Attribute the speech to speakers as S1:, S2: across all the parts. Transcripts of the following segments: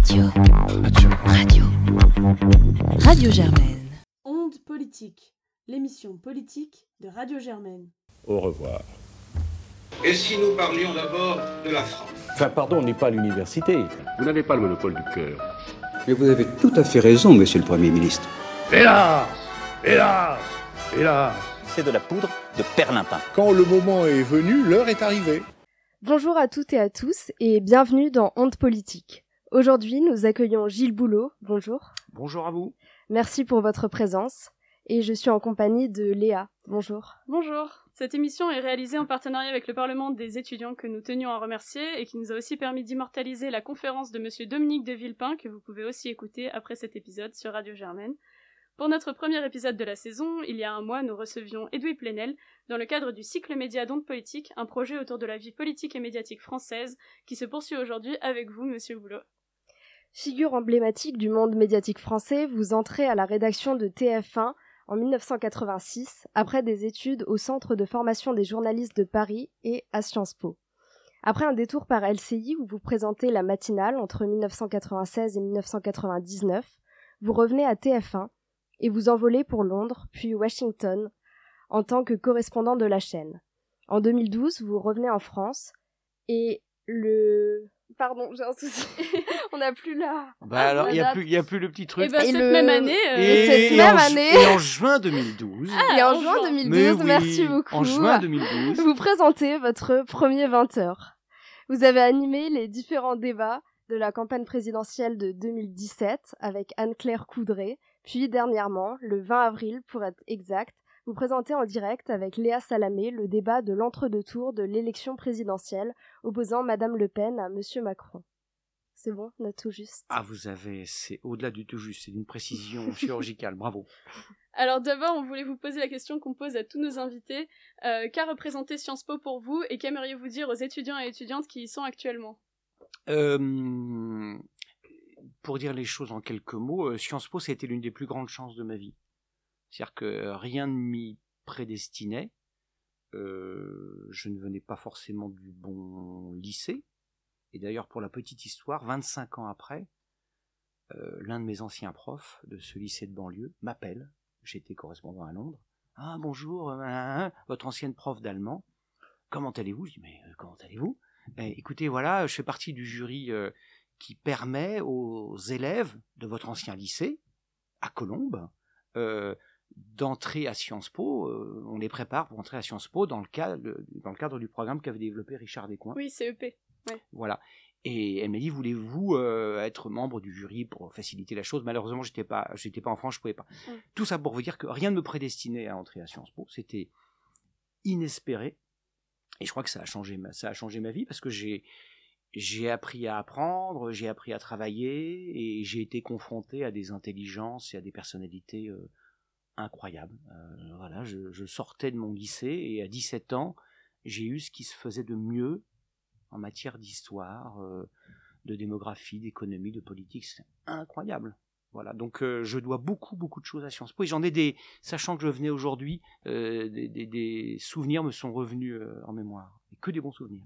S1: Radio. Radio. Radio. Radio Germaine.
S2: Onde politique, l'émission politique de Radio Germaine.
S3: Au revoir.
S4: Et si nous parlions d'abord de la France?
S3: Enfin, pardon, on n'est pas à l'université.
S5: Vous n'avez pas le monopole du cœur.
S6: Mais vous avez tout à fait raison, monsieur le Premier ministre.
S5: Hélas Hélas Hélas
S7: C'est de la poudre de perlimpin.
S8: Quand le moment est venu, l'heure est arrivée.
S9: Bonjour à toutes et à tous et bienvenue dans Honte Politique. Aujourd'hui, nous accueillons Gilles Boulot. Bonjour.
S10: Bonjour à vous.
S9: Merci pour votre présence. Et je suis en compagnie de Léa. Bonjour.
S2: Bonjour. Cette émission est réalisée en partenariat avec le Parlement des étudiants que nous tenions à remercier et qui nous a aussi permis d'immortaliser la conférence de monsieur Dominique de Villepin que vous pouvez aussi écouter après cet épisode sur Radio Germaine. Pour notre premier épisode de la saison, il y a un mois, nous recevions Edoui Plenel dans le cadre du cycle média d'ondes politique, un projet autour de la vie politique et médiatique française qui se poursuit aujourd'hui avec vous, monsieur Boulot.
S9: Figure emblématique du monde médiatique français, vous entrez à la rédaction de TF1 en 1986, après des études au Centre de formation des journalistes de Paris et à Sciences Po. Après un détour par LCI où vous présentez la matinale entre 1996 et 1999, vous revenez à TF1 et vous envolez pour Londres, puis Washington, en tant que correspondant de la chaîne. En 2012, vous revenez en France et le Pardon, j'ai un souci. On n'a plus là.
S10: Bah alors, il n'y a, plus, y a plus le petit truc.
S2: Et bah, cette même année. Euh...
S10: Et,
S9: cette
S10: et
S9: même
S10: en,
S9: année.
S10: Et en juin 2012.
S2: Ah,
S9: et en,
S2: en
S9: juin
S2: juin.
S9: 2012,
S10: Mais oui,
S9: merci beaucoup.
S10: En juin 2012.
S9: Vous présentez votre premier 20 heures. Vous avez animé les différents débats de la campagne présidentielle de 2017 avec Anne-Claire Coudray, puis dernièrement, le 20 avril pour être exact, vous présentez en direct avec Léa Salamé le débat de l'entre-deux-tours de l'élection présidentielle opposant Madame Le Pen à Monsieur Macron. C'est bon, on a tout juste.
S10: Ah, vous avez, c'est au-delà du tout juste, c'est d'une précision chirurgicale, bravo.
S2: Alors d'abord, on voulait vous poser la question qu'on pose à tous nos invités. Euh, Qu'a représenté Sciences Po pour vous et qu'aimeriez-vous dire aux étudiants et étudiantes qui y sont actuellement?
S10: Euh, pour dire les choses en quelques mots, euh, Sciences Po, ça a été l'une des plus grandes chances de ma vie. C'est-à-dire que rien ne m'y prédestinait. Euh, je ne venais pas forcément du bon lycée. Et d'ailleurs, pour la petite histoire, 25 ans après, euh, l'un de mes anciens profs de ce lycée de banlieue m'appelle. J'étais correspondant à Londres. Ah bonjour, euh, hein, hein, votre ancienne prof d'allemand. Comment allez-vous? Je dis mais euh, comment allez-vous? Eh, Écoutez, voilà, je fais partie du jury qui permet aux élèves de votre ancien lycée à Colombes d'entrer à Sciences Po. on les prépare pour entrer à Sciences Po dans le cadre du programme qu'avait développé Richard Descoings.
S2: Oui, CEP.
S10: Voilà. Et elle m'a dit voulez-vous euh, être membre du jury pour faciliter la chose? Malheureusement, j'étais pas, j'étais pas en France, je pouvais pas. Tout ça pour vous dire que rien ne me prédestinait à entrer à Sciences Po. C'était inespéré. Et je crois que ça a changé ma, ça a changé ma vie parce que j'ai j'ai appris à apprendre, j'ai appris à travailler et j'ai été confronté à des intelligences et à des personnalités euh, incroyables. Euh, voilà, je, je sortais de mon lycée et à 17 ans, j'ai eu ce qui se faisait de mieux en matière d'histoire, euh, de démographie, d'économie, de politique. C'est incroyable. Voilà, donc euh, je dois beaucoup, beaucoup de choses à Sciences Po. Et j'en ai des, sachant que je venais aujourd'hui, euh, des, des- des souvenirs me sont revenus euh, en mémoire. Et que des bons souvenirs.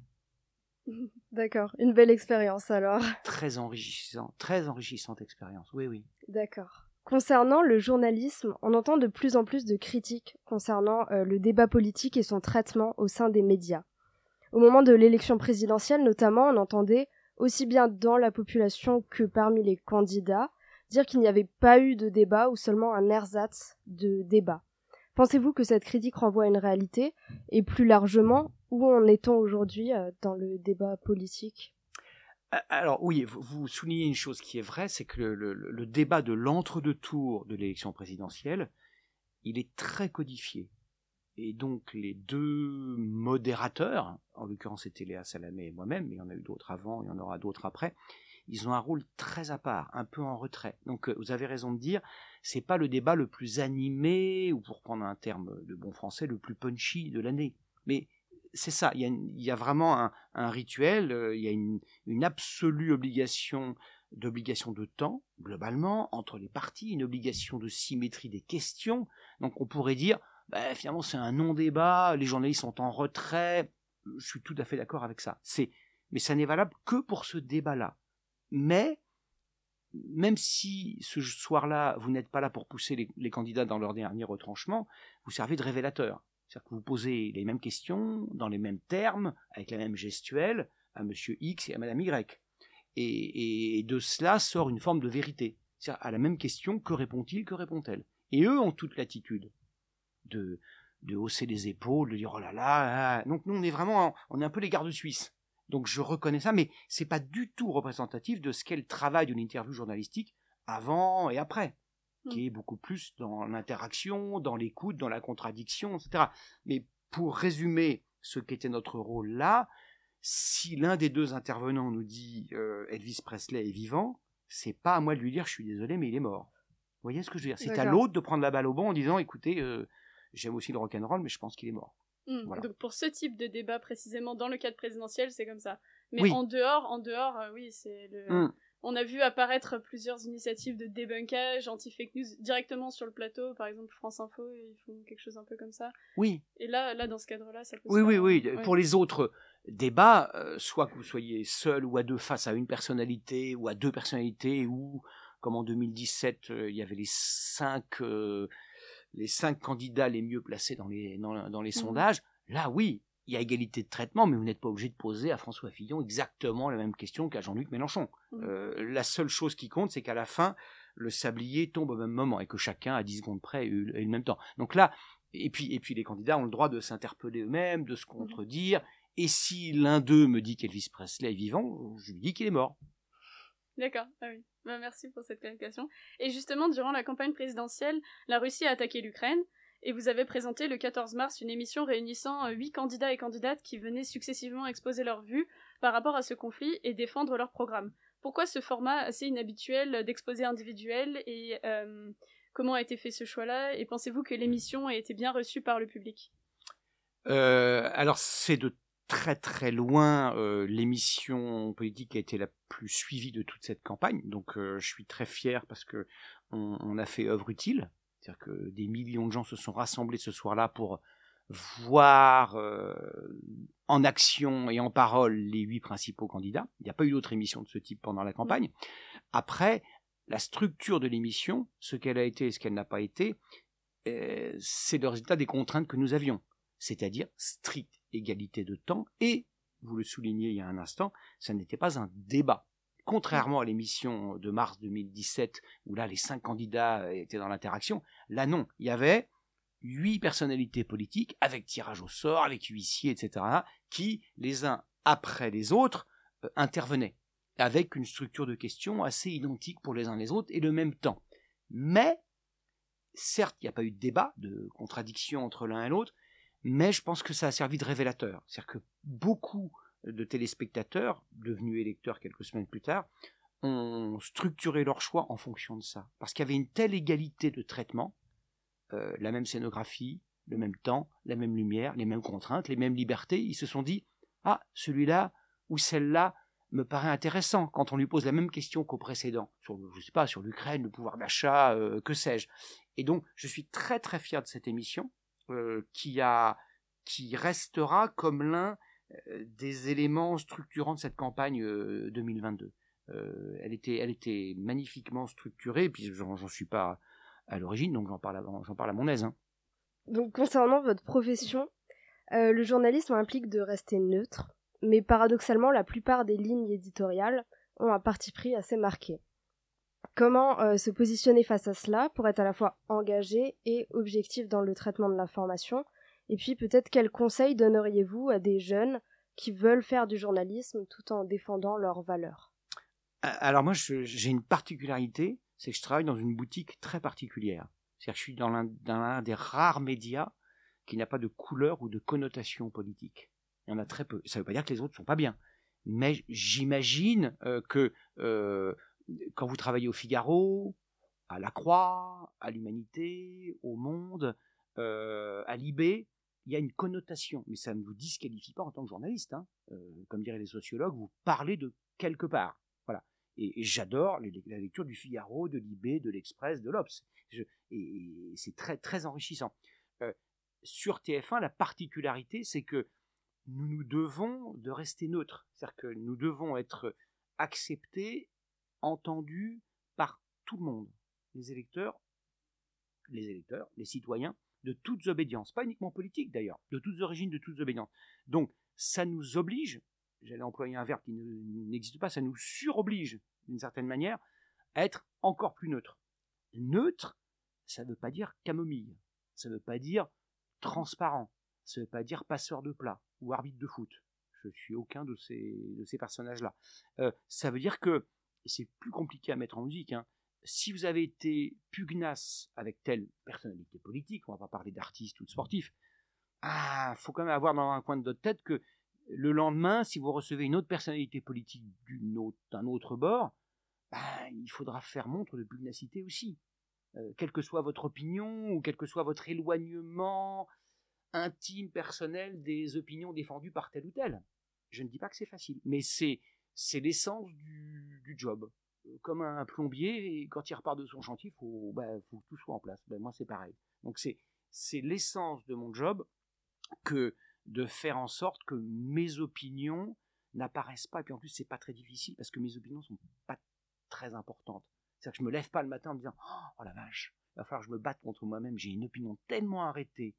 S9: D'accord, une belle expérience alors.
S10: Très enrichissant, très enrichissante expérience. Oui, oui.
S9: D'accord. Concernant le journalisme, on entend de plus en plus de critiques concernant le débat politique et son traitement au sein des médias. Au moment de l'élection présidentielle notamment, on entendait, aussi bien dans la population que parmi les candidats, dire qu'il n'y avait pas eu de débat ou seulement un ersatz de débat. Pensez-vous que cette critique renvoie à une réalité? Et plus largement, où en est-on aujourd'hui euh, dans le débat politique?
S10: A- Alors oui, vous- soulignez une chose qui est vraie, c'est que le, le- le débat de l'entre-deux tours de l'élection présidentielle, il est très codifié. Et donc les deux modérateurs, en l'occurrence c'était Léa Salamé et moi-même, mais il y en a eu d'autres avant, il y en aura d'autres après, ils ont un rôle très à part, un peu en retrait. Donc euh, vous avez raison de dire, c'est pas le débat le plus animé, ou pour prendre un terme de bon français, le plus punchy de l'année. Mais c'est ça, il y a, vraiment un, rituel, euh, il y a une, une absolue obligation d'obligation de temps, globalement, entre les partis, une obligation de symétrie des questions. Donc on pourrait dire, bah, finalement c'est un non-débat, les journalistes sont en retrait. Je suis tout à fait d'accord avec ça. C'est, mais ça n'est valable que pour ce débat-là. Mais même si ce soir-là, vous n'êtes pas là pour pousser les, candidats dans leur dernier retranchement, vous servez de révélateur. C'est-à-dire que vous posez les mêmes questions, dans les mêmes termes, avec la même gestuelle, à monsieur X et à madame Y. Et, de cela sort une forme de vérité. C'est-à-dire à la même question, que répond-il, que répond-elle? Et eux ont toute l'attitude de, de hausser les épaules, de dire oh là là. Donc nous, on est vraiment, on est un peu les gardes suisses. Donc je reconnais ça, mais c'est pas du tout représentatif de ce qu'est le travail d'une interview journalistique avant et après, qui mmh. est beaucoup plus dans l'interaction, dans l'écoute, dans la contradiction, etc. Mais pour résumer ce qu'était notre rôle là, si l'un des deux intervenants nous dit euh, Elvis Presley est vivant, c'est pas à moi de lui dire je suis désolé mais il est mort. Vous voyez ce que je veux dire? C'est à l'autre de prendre la balle au bon en disant écoutez, euh, j'aime aussi le rock'n'roll mais je pense qu'il est mort.
S2: Mmh, donc pour ce type de débat précisément dans le cadre présidentiel, c'est comme ça. Mais en dehors, en dehors, euh, oui, c'est le. Mmh. On a vu apparaître plusieurs initiatives de débunkage, anti-fake news directement sur le plateau. Par exemple, France Info, ils font quelque chose un peu comme ça.
S10: Oui.
S2: Et là, là dans ce cadre-là, ça peut.
S10: Oui, oui, oui. Pour les autres débats, euh, soit que vous soyez seul ou à deux face à une personnalité ou à deux personnalités, ou comme en 2017, euh, il y avait les cinq les cinq candidats les mieux placés dans les, dans, les mmh sondages, là oui, il y a égalité de traitement, mais vous n'êtes pas obligé de poser à François Fillon exactement la même question qu'à Jean-Luc Mélenchon. Mmh. Euh, la seule chose qui compte, c'est qu'à la fin, le sablier tombe au même moment et que chacun, à 10 secondes près, ait le même temps. Donc là, et puis, et puis les candidats ont le droit de s'interpeller eux-mêmes, de se mmh contredire. Et si l'un d'eux me dit qu'Elvis Presley est vivant, je lui dis qu'il est mort.
S2: D'accord, ah oui. Bah, merci pour cette clarification. Et justement, durant la campagne présidentielle, la Russie a attaqué l'Ukraine, et vous avez présenté le 14 mars une émission réunissant euh, huit candidats et candidates qui venaient successivement exposer leurs vues par rapport à ce conflit et défendre leur programme. Pourquoi ce format assez inhabituel d'exposé individuel et euh, comment a été fait ce choix-là Et pensez-vous que l'émission a été bien reçue par le public?
S10: Euh, Alors c'est de très très loin euh, l'émission politique a été la plus suivie de toute cette campagne. Donc euh, je suis très fier parce que on, a fait œuvre utile. C'est-à-dire que des millions de gens se sont rassemblés ce soir-là pour voir euh, en action et en parole les huit principaux candidats. Il n'y a pas eu d'autre émission de ce type pendant la campagne. Après, la structure de l'émission, ce qu'elle a été et ce qu'elle n'a pas été, c'est le résultat des contraintes que nous avions, c'est-à-dire strict égalité de temps, et, vous le soulignez il y a un instant, ça n'était pas un débat. Contrairement à l'émission de mars 2017, où là les cinq candidats étaient dans l'interaction, là non, il y avait huit personnalités politiques, avec tirage au sort, avec huissiers, etc., qui, les uns après les autres, euh, intervenaient, avec une structure de questions assez identique pour les uns les autres, et le même temps. Mais, certes, il n'y a pas eu de débat, de contradiction entre l'un et l'autre, mais je pense que ça a servi de révélateur. C'est-à-dire que beaucoup de téléspectateurs, devenus électeurs quelques semaines plus tard, ont structuré leur choix en fonction de ça. Parce qu'il y avait une telle égalité de traitement, euh, la même scénographie, le même temps, la même lumière, les mêmes contraintes, les mêmes libertés, ils se sont dit Ah, celui-là ou celle-là me paraît intéressant quand on lui pose la même question qu'au précédent, sur, je sais pas, sur l'Ukraine, le pouvoir d'achat, euh, que sais-je. Et donc, je suis très très fier de cette émission, euh, qui, a, qui restera comme l'un euh, des éléments structurants de cette campagne 2022. Euh, elle, était, elle était magnifiquement structurée, puis j'en suis pas à l'origine, donc j'en parle, j'en parle à mon aise. Hein.
S9: Donc concernant votre profession, le journalisme implique de rester neutre, mais paradoxalement, la plupart des lignes éditoriales ont un parti pris assez marqué. Comment euh, se positionner face à cela pour être à la fois engagé et objectif dans le traitement de l'information Et puis peut-être quels conseils donneriez-vous à des jeunes qui veulent faire du journalisme tout en défendant leurs valeurs?
S10: Alors moi j'ai une particularité, c'est que je travaille dans une boutique très particulière. C'est-à-dire que je suis dans l'un des rares médias qui n'a pas de couleur ou de connotation politique. Il y en a très peu. Ça ne veut pas dire que les autres ne sont pas bien. Mais j'imagine euh, que euh, quand vous travaillez au Figaro, à La Croix, à l'Humanité, au Monde, euh, à Libé, il y a une connotation, mais ça ne vous disqualifie pas en tant que journaliste. Hein. Euh, comme diraient les sociologues, vous parlez de quelque part. Voilà. Et, j'adore la lecture du Figaro, de Libé, de l'Express, de l'Obs. Et, c'est très très enrichissant. Euh, sur TF1, la particularité, c'est que nous nous devons de rester neutres. C'est-à-dire que nous devons être acceptés entendu tout le monde, les électeurs, les électeurs, les citoyens, de toutes obédiences, pas uniquement politiques d'ailleurs, de toutes origines, de toutes obédiences. Donc, ça nous oblige, j'allais employer un verbe qui n'existe pas, ça nous suroblige d'une certaine manière à être encore plus neutre. Neutre, ça ne veut pas dire camomille, ça ne veut pas dire transparent, ça ne veut pas dire passeur de plat ou arbitre de foot. Je suis aucun de ces, de ces personnages-là. Euh, ça veut dire que, et c'est plus compliqué à mettre en musique, hein, si vous avez été pugnace avec telle personnalité politique, on va pas parler d'artiste ou de sportif, ah, faut quand même avoir dans un coin de votre tête que le lendemain, si vous recevez une autre personnalité politique d'un autre, bord, ben, il faudra faire montre de pugnacité aussi. Euh, quelle que soit votre opinion ou quel que soit votre éloignement intime, personnel des opinions défendues par tel ou tel. Je ne dis pas que c'est facile, mais c'est c'est l'essence du, du, job. Euh, comme un plombier, quand il repart de son chantier, il faut, bah, faut que tout soit en place. Ben, moi, c'est pareil. Donc, c'est, c'est l'essence de mon job que de faire en sorte que mes opinions n'apparaissent pas. Et puis en plus, c'est pas très difficile parce que mes opinions sont pas très importantes. C'est-à-dire que je me lève pas le matin en me disant Oh la vache, il va falloir que je me batte contre moi-même. J'ai une opinion tellement arrêtée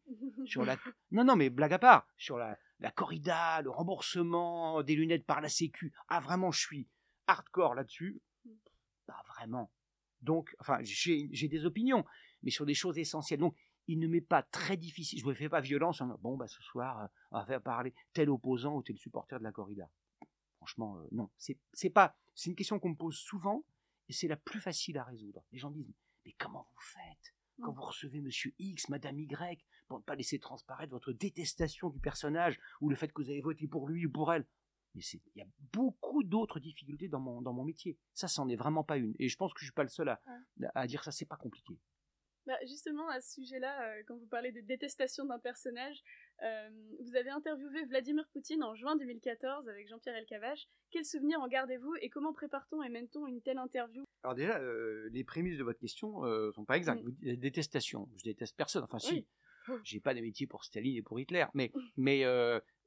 S10: sur la. Non, non, mais blague à part, sur la, la corrida, le remboursement des lunettes par la Sécu. Ah, vraiment, je suis hardcore là-dessus. Pas vraiment. Donc, enfin, j'ai des opinions, mais sur des choses essentielles. Donc, il ne m'est pas très difficile. Je ne me fais pas violence en bon, bah, ce soir, euh, on va faire parler tel opposant ou tel supporter de la corrida. Franchement, euh, non. C'est pas. C'est une question qu'on me pose souvent et c'est la plus facile à résoudre. Les gens disent Mais comment vous faites? Quand vous recevez Monsieur X, Madame Y, pour ne pas laisser transparaître votre détestation du personnage ou le fait que vous avez voté pour lui ou pour elle mais il y a beaucoup d'autres difficultés dans mon, dans mon métier. Ça, c'en est vraiment pas une. Et je pense que je suis pas le seul à, à dire ça, c'est pas compliqué.
S2: Bah, justement, à ce sujet-là, euh, quand vous parlez de détestation d'un personnage, euh, vous avez interviewé Vladimir Poutine en juin 2014 avec Jean-Pierre Elkabbach. Quels souvenirs en gardez-vous et comment prépare-t-on et mène-t-on une telle interview?
S10: Alors déjà, euh, les prémices de votre question sont pas exactes. Mm. Détestation, je déteste personne. Enfin si, j'ai pas d'amitié pour Staline et pour Hitler, mais mais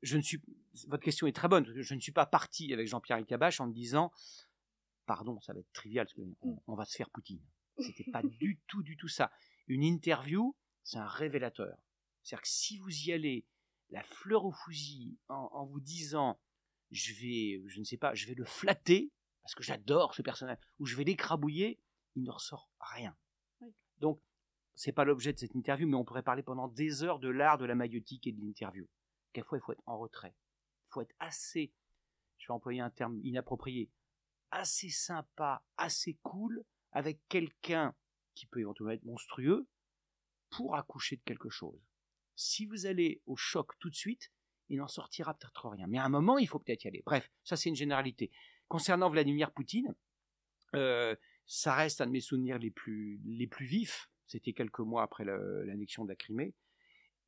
S10: je ne suis. Votre question est très bonne. je ne suis pas parti avec Jean-Pierre Elkabbach en me disant, pardon, ça va être trivial, parce qu'on mm. on va se faire Poutine. C'était pas du tout, du tout ça. Une interview, c'est un révélateur. C'est-à-dire que si vous y allez, la fleur au fusil, en, vous disant, je vais, je ne sais pas, je vais le flatter, parce que j'adore ce personnage, ou je vais l'écrabouiller, il ne ressort rien. Donc, Donc, c'est pas l'objet de cette interview, mais on pourrait parler pendant des heures de l'art de la maïotique et de l'interview. Quelquefois, il faut être en retrait. Il faut être assez, je vais employer un terme inapproprié, assez sympa, assez cool avec quelqu'un qui peut éventuellement être monstrueux pour accoucher de quelque chose. Si vous allez au choc tout de suite, il n'en sortira peut-être rien. Mais à un moment, il faut peut-être y aller. Bref, ça c'est une généralité. Concernant Vladimir Poutine, euh, ça reste un de mes souvenirs les plus, vifs. C'était quelques mois après l'annexion de la Crimée.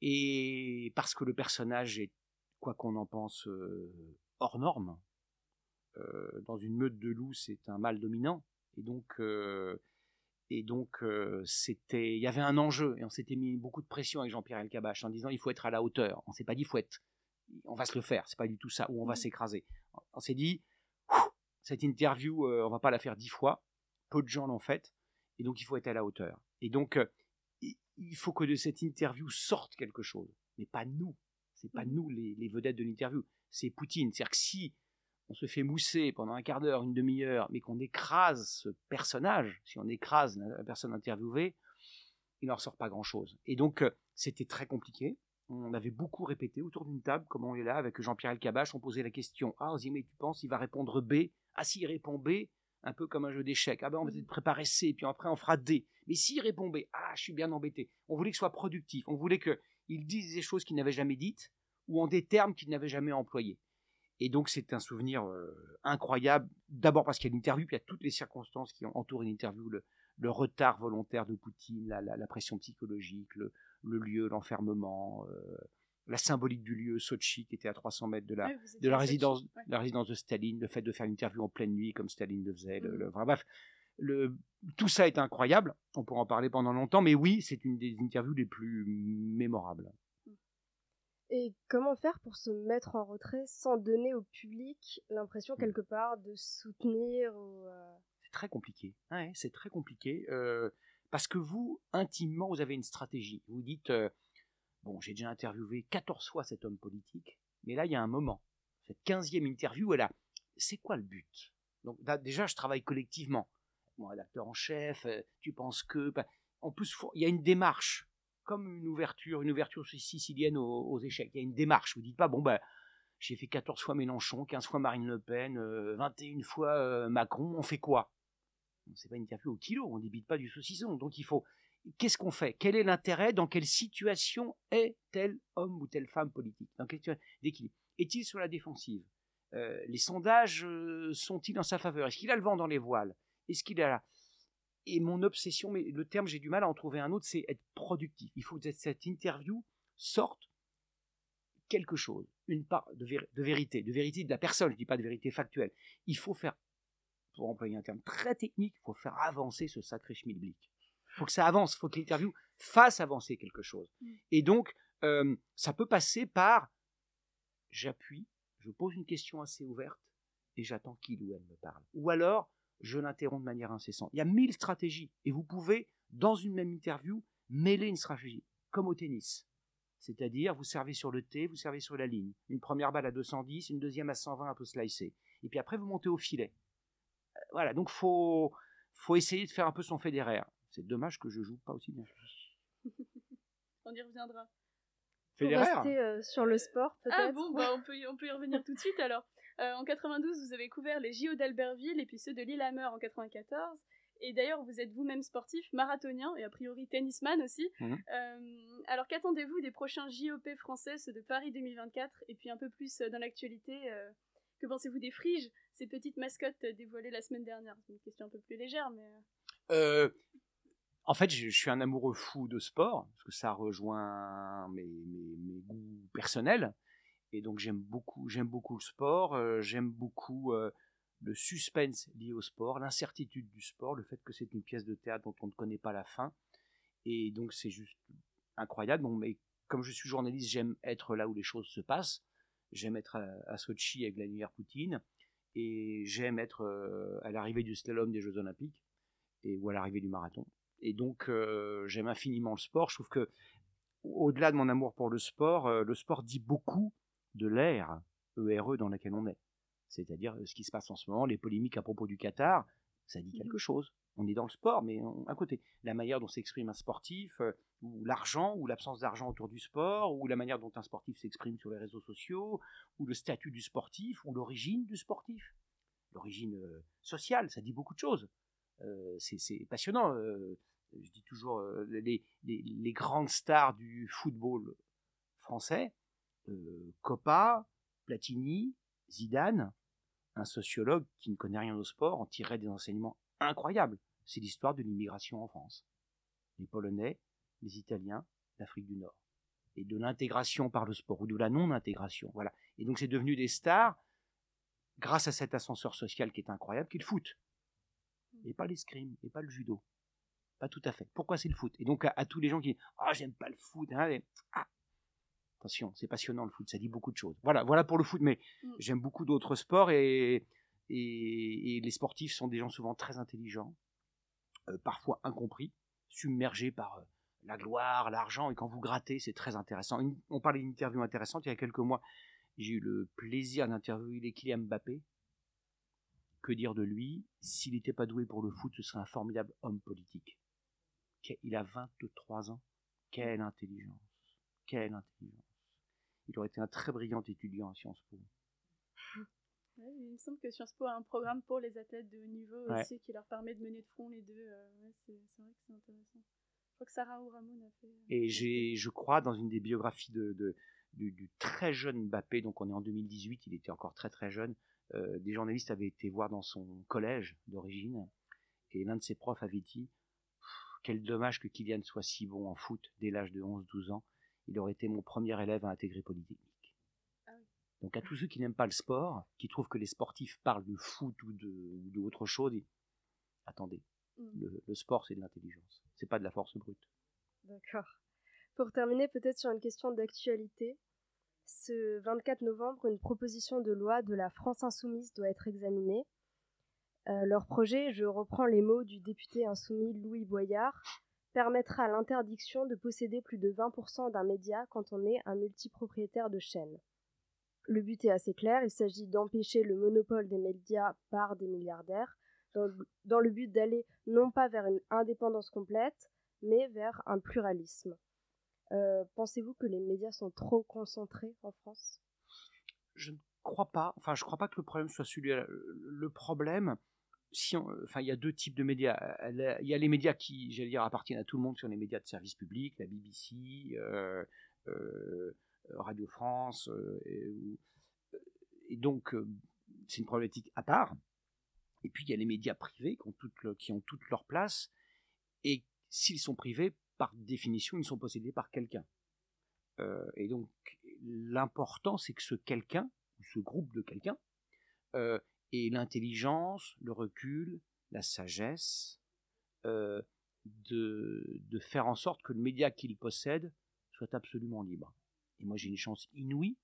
S10: Et parce que le personnage est, quoi qu'on en pense, euh, hors norme. Euh, dans une meute de loups, c'est un mâle dominant. Et donc, et donc c'était, il y avait un enjeu et on s'était mis beaucoup de pression avec Jean-Pierre Elkabach en disant il faut être à la hauteur. On s'est pas dit faut être, on va se le faire. C'est pas du tout ça où on va mmh. s'écraser. On s'est dit cette interview, on va pas la faire dix fois. Peu de gens l'ont faite et donc il faut être à la hauteur. Et donc il faut que de cette interview sorte quelque chose, mais pas nous. C'est pas mmh. nous les, vedettes de l'interview, c'est Poutine. C'est-à-dire que si on se fait mousser pendant un quart d'heure, une demi-heure, mais qu'on écrase ce personnage, si on écrase la personne interviewée, il n'en ressort pas grand-chose. Et donc, euh, c'était très compliqué. On avait beaucoup répété autour d'une table, comme on est là avec Jean-Pierre Elkabach, on posait la question Ah, mais tu penses, il va répondre B? Ah, s'il répond B, un peu comme un jeu d'échecs. Ah ben on va peut-être préparer C, puis après on fera D. Mais s'il répond B, ah je suis bien embêté. On voulait qu'il soit productif, on voulait qu'il dise des choses qu'il n'avait jamais dites, ou en des termes qu'il n'avait jamais employés. Et donc c'est un souvenir euh, incroyable, d'abord parce qu'il y a l'interview, puis il y a toutes les circonstances qui entourent une interview, le, retard volontaire de Poutine, la, pression psychologique, le, lieu, l'enfermement, euh, la symbolique du lieu, Sochi, qui était à 300 mètres de la, de la résidence, la résidence de Staline, le fait de faire une interview en pleine nuit comme Staline le faisait, le, mmh. bref, le, tout ça est incroyable. On pourra en parler pendant longtemps, mais oui, c'est une des interviews les plus mémorables.
S9: Et comment faire pour se mettre en retrait sans donner au public l'impression mmh. quelque part de soutenir ou, euh,
S10: C'est très compliqué. Ouais, c'est très compliqué. euh, parce que vous, intimement, vous avez une stratégie. Vous dites, euh, bon, j'ai déjà interviewé 14 fois cet homme politique, mais là, il y a un moment. Cette 15e interview, elle a, c'est quoi le but? Donc là, déjà, je travaille collectivement. Mon rédacteur en chef, tu penses que... ben, en plus, il y a une démarche, comme une ouverture, une ouverture sicilienne aux, échecs. Il y a une démarche. Vous dites pas, bon, ben, j'ai fait 14 fois Mélenchon, 15 fois Marine Le Pen, euh, 21 fois euh, Macron, on fait quoi? C'est pas une interview au kilo, on débite pas du saucisson. Donc il faut. Qu'est-ce qu'on fait? Quel est l'intérêt? Dans quelle situation est tel homme ou telle femme politique? Dans quelle d'équilibre? Est-il sur la défensive? Euh, Les sondages euh, sont-ils en sa faveur? Est-ce qu'il a le vent dans les voiles? Est-ce qu'il a la... Et mon obsession, mais le terme, j'ai du mal à en trouver un autre, c'est être productif. Il faut que cette interview sorte quelque chose, une part de, vér- de vérité, de vérité de la personne, je dis pas de vérité factuelle. Il faut faire, pour employer un terme très technique, il faut faire avancer ce sacré schmilblick. Il faut que ça avance, il faut que l'interview fasse avancer quelque chose. Et donc, euh, ça peut passer par, j'appuie, je pose une question assez ouverte et j'attends qu'il ou elle me parle. Ou alors, je l'interromps de manière incessante. Il y a mille stratégies et vous pouvez, dans une même interview, mêler une stratégie, comme au tennis. C'est-à-dire, vous servez sur le T, vous servez sur la ligne. Une première balle à 210, une deuxième à 120 un peu slicée. Et puis après, vous montez au filet. Euh, Voilà, donc faut, faut essayer de faire un peu son fédéraire. C'est dommage que je joue pas aussi bien.
S2: On y reviendra.
S9: Pour
S10: Fédéraire
S9: rester euh, sur le sport, peut-être.
S2: Ah bon, bah on peut, y, on peut y revenir tout de suite alors. Euh, en 92, vous avez couvert les JO d'Albertville et puis ceux de Lillehammer en 94. Et d'ailleurs, vous êtes vous-même sportif, marathonien et a priori tennisman aussi.
S10: Mhm.
S2: Euh, alors qu'attendez-vous des prochains JOP français, ceux de Paris 2024 Et puis un peu plus euh, dans l'actualité, euh, que pensez-vous des friges, ces petites mascottes dévoilées la semaine dernière? C'est une question un peu plus légère, mais... Euh,
S10: en fait, je, je suis un amoureux fou de sport, parce que ça rejoint mes, mes- mes goûts personnels. Et donc, j'aime beaucoup, j'aime beaucoup le sport, euh, j'aime beaucoup euh, le suspense lié au sport, l'incertitude du sport, le fait que c'est une pièce de théâtre dont on ne connaît pas la fin. Et donc, c'est juste incroyable. Bon, mais comme je suis journaliste, j'aime être là où les choses se passent. J'aime être à, à Sochi avec Vladimir Poutine. Et j'aime être euh, à l'arrivée du slalom des Jeux Olympiques et, ou à l'arrivée du marathon. Et donc, j'aime infiniment le sport. Je trouve que, au-delà de mon amour pour le sport, le sport dit beaucoup de l'ère ERE dans laquelle on est. C'est-à-dire euh, ce qui se passe en ce moment, les polémiques à propos du Qatar, ça dit quelque chose. On est dans le sport, mais on- à côté. La manière dont s'exprime un sportif, euh, ou l'argent, ou l'absence d'argent autour du sport, ou la manière dont un sportif s'exprime sur les réseaux sociaux, ou le statut du sportif, ou l'origine du sportif. L'origine euh, sociale, ça dit beaucoup de choses. Euh, c'est passionnant. je dis toujours, les, les- les grandes stars du football français, euh, Coppa, Platini, Zidane, un sociologue qui ne connaît rien au sport en tirait des enseignements incroyables. C'est l'histoire de l'immigration en France. Les Polonais, les Italiens, l'Afrique du Nord. Et de l'intégration par le sport, ou de la non-intégration. Voilà. Et donc c'est devenu des stars grâce à cet ascenseur social qui est incroyable, qui est le foot. Et pas l'escrime, et pas le judo. Pas tout à fait. Pourquoi c'est le foot? Et donc à, tous les gens qui disent Ah, j'aime pas le foot. hein, ah. Attention, c'est passionnant le foot, ça dit beaucoup de choses. Voilà, voilà pour le foot, mais
S2: Mm.
S10: j'aime beaucoup d'autres sports et, et, et les sportifs sont des gens souvent très intelligents, euh, parfois incompris, submergés par euh, la gloire, l'argent, et quand vous grattez, c'est très intéressant. Une- on parlait d'une interview intéressante il y a quelques mois. J'ai eu le plaisir d'interviewer Kylian Mbappé. Que dire de lui? S'il n'était pas doué pour le foot, ce serait un formidable homme politique. Que- Il a 23 ans. Quelle intelligence. Quelle intelligence. Il aurait été un très brillant étudiant à Sciences Po.
S2: ouais, il me semble que Sciences Po a un programme pour les athlètes de haut niveau
S10: Ouais.
S2: aussi qui leur permet de mener de front les deux. euh, ouais, c'est vrai que c'est intéressant. Je crois que Sarah Ouramon a fait... euh,
S10: Et j'ai, je crois, dans une des biographies de, de- du, du très jeune Mbappé, donc on est en 2018, il était encore très très jeune, euh, des journalistes avaient été voir dans son collège d'origine, et l'un de ses profs avait dit Quel dommage que Kylian soit si bon en foot dès l'âge de 11-12 ans, il aurait été mon premier élève à intégrer Polytechnique.
S2: Ah oui.
S10: Donc à tous ceux qui n'aiment pas le sport, qui trouvent que les sportifs parlent de foot ou de, ou chose, et- attendez,
S2: Mm.
S10: le, le sport c'est de l'intelligence, c'est pas de la force brute.
S9: D'accord. Pour terminer, peut-être sur une question d'actualité. Ce 24 novembre, une proposition de loi de la France insoumise doit être examinée. Euh, leur projet, je reprends les mots du député insoumis Louis Boyard, permettra l'interdiction de posséder plus de 20% d'un média quand on est un multipropriétaire de chaîne. Le but est assez clair, il s'agit d'empêcher le monopole des médias par des milliardaires, dans, le but d'aller non pas vers une indépendance complète, mais vers un pluralisme. Euh, Pensez-vous que les médias sont trop concentrés en France?
S10: Je ne crois pas. Enfin, je ne crois pas que le problème soit celui-là. Le problème, on, enfin, il y a deux types de médias. Il y a les médias qui, j'allais dire, appartiennent à tout le monde, qui sont les médias de service public, la BBC, euh, euh, Radio France, euh, et, donc euh, c'est une problématique à part. Et puis il y a les médias privés qui ont toute, le, qui leur place, et s'ils sont privés, par définition, ils sont possédés par quelqu'un. Euh, et donc l'important, c'est que ce quelqu'un, ou ce groupe de quelqu'un, euh, ait l'intelligence, le recul, la sagesse, euh, de, de, faire en sorte que le média qu'il possède soit absolument libre. Et moi, j'ai une chance inouïe.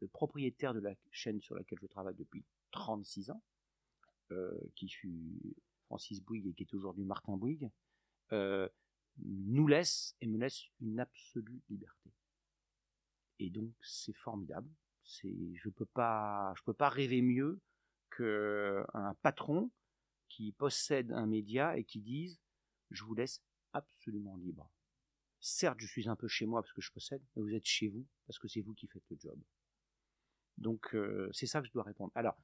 S10: Le propriétaire de la chaîne sur laquelle je travaille depuis 36 ans, euh, qui fut Francis Bouygues et qui est aujourd'hui Martin Bouygues, euh, nous laisse et me laisse une absolue liberté. Et donc c'est formidable. C'est, je peux pas, je peux pas rêver mieux qu'un patron qui possède un média et qui dise je vous laisse absolument libre. Certes, je suis un peu chez moi parce que je possède, mais vous êtes chez vous parce que c'est vous qui faites le job. Donc euh, c'est ça que je dois répondre. Alors,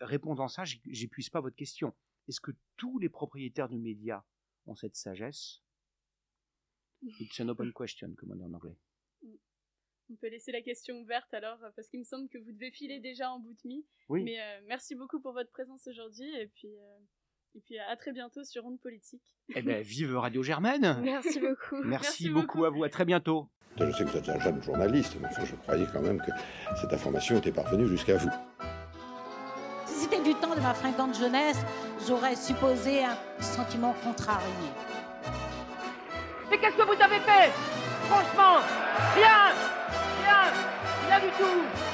S10: répondant ça, j'épuise pas votre question. Est-ce que tous les propriétaires de médias ont cette sagesse? It's an open question, comme on dit en anglais.
S2: On peut laisser la question ouverte alors, parce qu'il me semble que vous devez filer déjà en bout de mi.
S10: Oui.
S2: Mais euh, merci beaucoup pour votre présence aujourd'hui et puis, euh, et puis à très bientôt sur Ronde Politique.
S10: Eh bien, vive Radio Germaine
S9: Merci beaucoup.
S10: Merci, merci beaucoup, beaucoup à vous, à très bientôt.
S8: Je sais que vous êtes un jeune journaliste, mais enfin, je croyais quand même que cette information était parvenue jusqu'à vous.
S11: Si c'était du temps de ma fringante jeunesse, j'aurais supposé un sentiment contrarié.
S12: Mais qu'est-ce que vous avez fait? Franchement, rien Rien Rien du tout